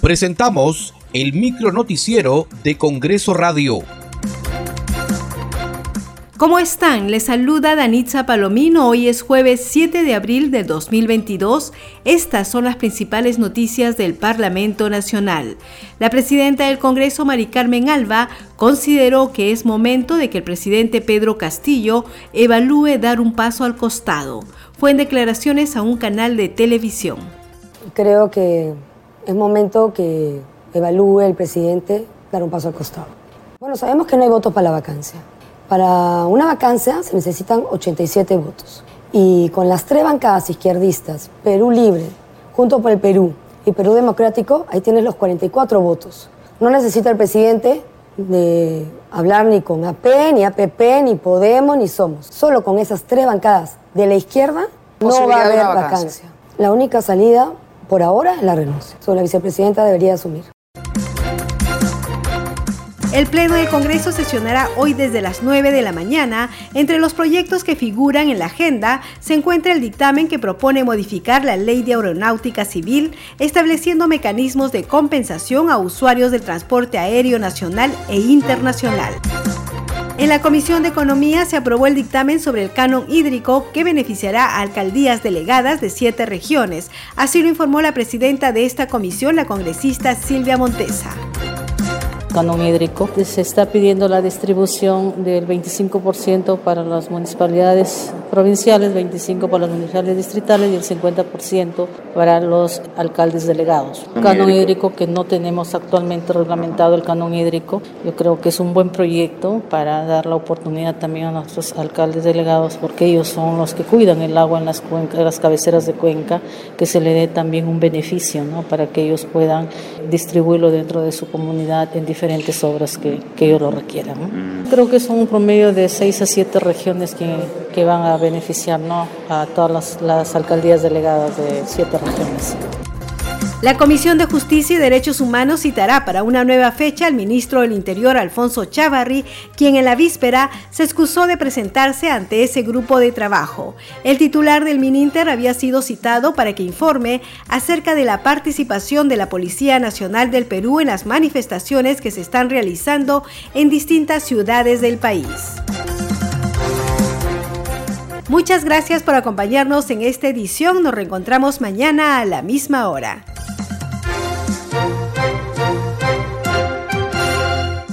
Presentamos el micro noticiero de Congreso Radio. ¿Cómo están? Les saluda Danitza Palomino. Hoy es jueves 7 de abril de 2022. Estas son las principales noticias del Parlamento Nacional. La presidenta del Congreso, Mari Carmen Alba, consideró que es momento de que el presidente Pedro Castillo evalúe dar un paso al costado. Fue en declaraciones a un canal de televisión. Creo que es momento que evalúe el presidente dar un paso al costado. Bueno, sabemos que no hay votos para la vacancia. Para una vacancia se necesitan 87 votos. Y con las tres bancadas izquierdistas, Perú Libre, Junto por el Perú y Perú Democrático, ahí tienes los 44 votos. No necesita el presidente de hablar ni con AP, ni APP, ni Podemos, ni Somos. Solo con esas tres bancadas de la izquierda no va a haber vacancia. La única salida por ahora la renuncia. So, la vicepresidenta debería asumir. El Pleno del Congreso sesionará hoy desde las 9 de la mañana. Entre los proyectos que figuran en la agenda se encuentra el dictamen que propone modificar la ley de aeronáutica civil, estableciendo mecanismos de compensación a usuarios del transporte aéreo nacional e internacional. En la Comisión de Economía se aprobó el dictamen sobre el canon hídrico que beneficiará a alcaldías delegadas de siete regiones. Así lo informó la presidenta de esta comisión, la congresista Silvia Montesa canon hídrico. Se está pidiendo la distribución del 25% para las municipalidades provinciales, 25% para las municipalidades distritales y el 50% para los alcaldes delegados. Canon hídrico que no tenemos actualmente reglamentado el canon hídrico. Yo creo que es un buen proyecto para dar la oportunidad también a nuestros alcaldes delegados porque ellos son los que cuidan el agua en las cuencas, las cabeceras de cuenca, que se le dé también un beneficio, ¿no? Para que ellos puedan distribuirlo dentro de su comunidad en diferentes diferentes obras que, que ellos lo requieran. Creo que son un promedio de seis a siete regiones que, que van a beneficiar ¿no? a todas las, las alcaldías delegadas de siete regiones. La Comisión de Justicia y Derechos Humanos citará para una nueva fecha al ministro del Interior, Alfonso Chavarri, quien en la víspera se excusó de presentarse ante ese grupo de trabajo. El titular del Mininter había sido citado para que informe acerca de la participación de la Policía Nacional del Perú en las manifestaciones que se están realizando en distintas ciudades del país. Muchas gracias por acompañarnos en esta edición. Nos reencontramos mañana a la misma hora.